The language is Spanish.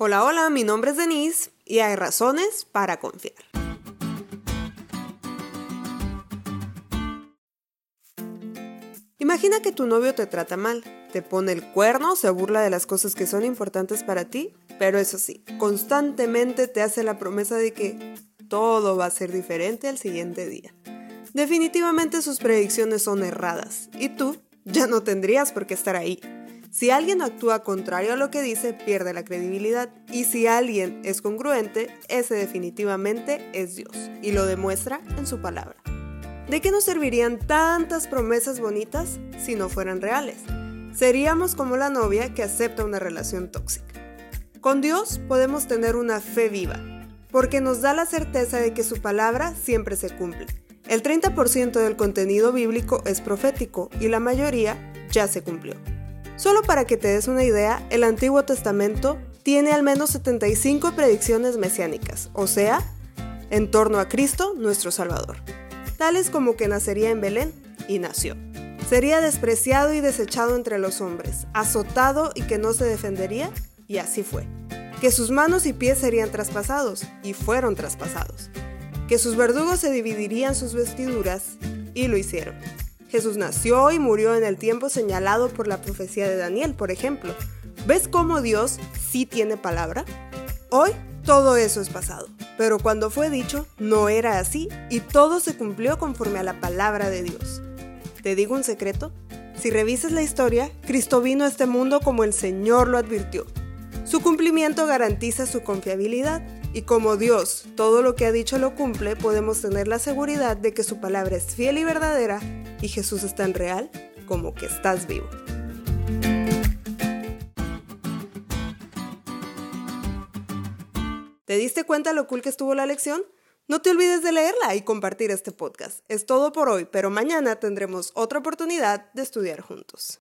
Hola, hola, mi nombre es Denise y hay razones para confiar. Imagina que tu novio te trata mal, te pone el cuerno, se burla de las cosas que son importantes para ti, pero eso sí, constantemente te hace la promesa de que todo va a ser diferente al siguiente día. Definitivamente sus predicciones son erradas y tú ya no tendrías por qué estar ahí. Si alguien actúa contrario a lo que dice, pierde la credibilidad. Y si alguien es congruente, ese definitivamente es Dios. Y lo demuestra en su palabra. ¿De qué nos servirían tantas promesas bonitas si no fueran reales? Seríamos como la novia que acepta una relación tóxica. Con Dios podemos tener una fe viva, porque nos da la certeza de que su palabra siempre se cumple. El 30% del contenido bíblico es profético y la mayoría ya se cumplió. Solo para que te des una idea, el Antiguo Testamento tiene al menos 75 predicciones mesiánicas, o sea, en torno a Cristo, nuestro Salvador, tales como que nacería en Belén y nació. Sería despreciado y desechado entre los hombres, azotado y que no se defendería, y así fue. Que sus manos y pies serían traspasados, y fueron traspasados. Que sus verdugos se dividirían sus vestiduras, y lo hicieron Jesús nació y murió en el tiempo señalado por la profecía de Daniel, por ejemplo. ¿Ves cómo Dios sí tiene palabra? Hoy todo eso es pasado, pero cuando fue dicho no era así y todo se cumplió conforme a la palabra de Dios. ¿Te digo un secreto? Si revisas la historia, Cristo vino a este mundo como el Señor lo advirtió. Su cumplimiento garantiza su confiabilidad y como Dios todo lo que ha dicho lo cumple, podemos tener la seguridad de que su palabra es fiel y verdadera y Jesús es tan real como que estás vivo. ¿Te diste cuenta lo cool que estuvo la lección? No te olvides de leerla y compartir este podcast. Es todo por hoy, pero mañana tendremos otra oportunidad de estudiar juntos.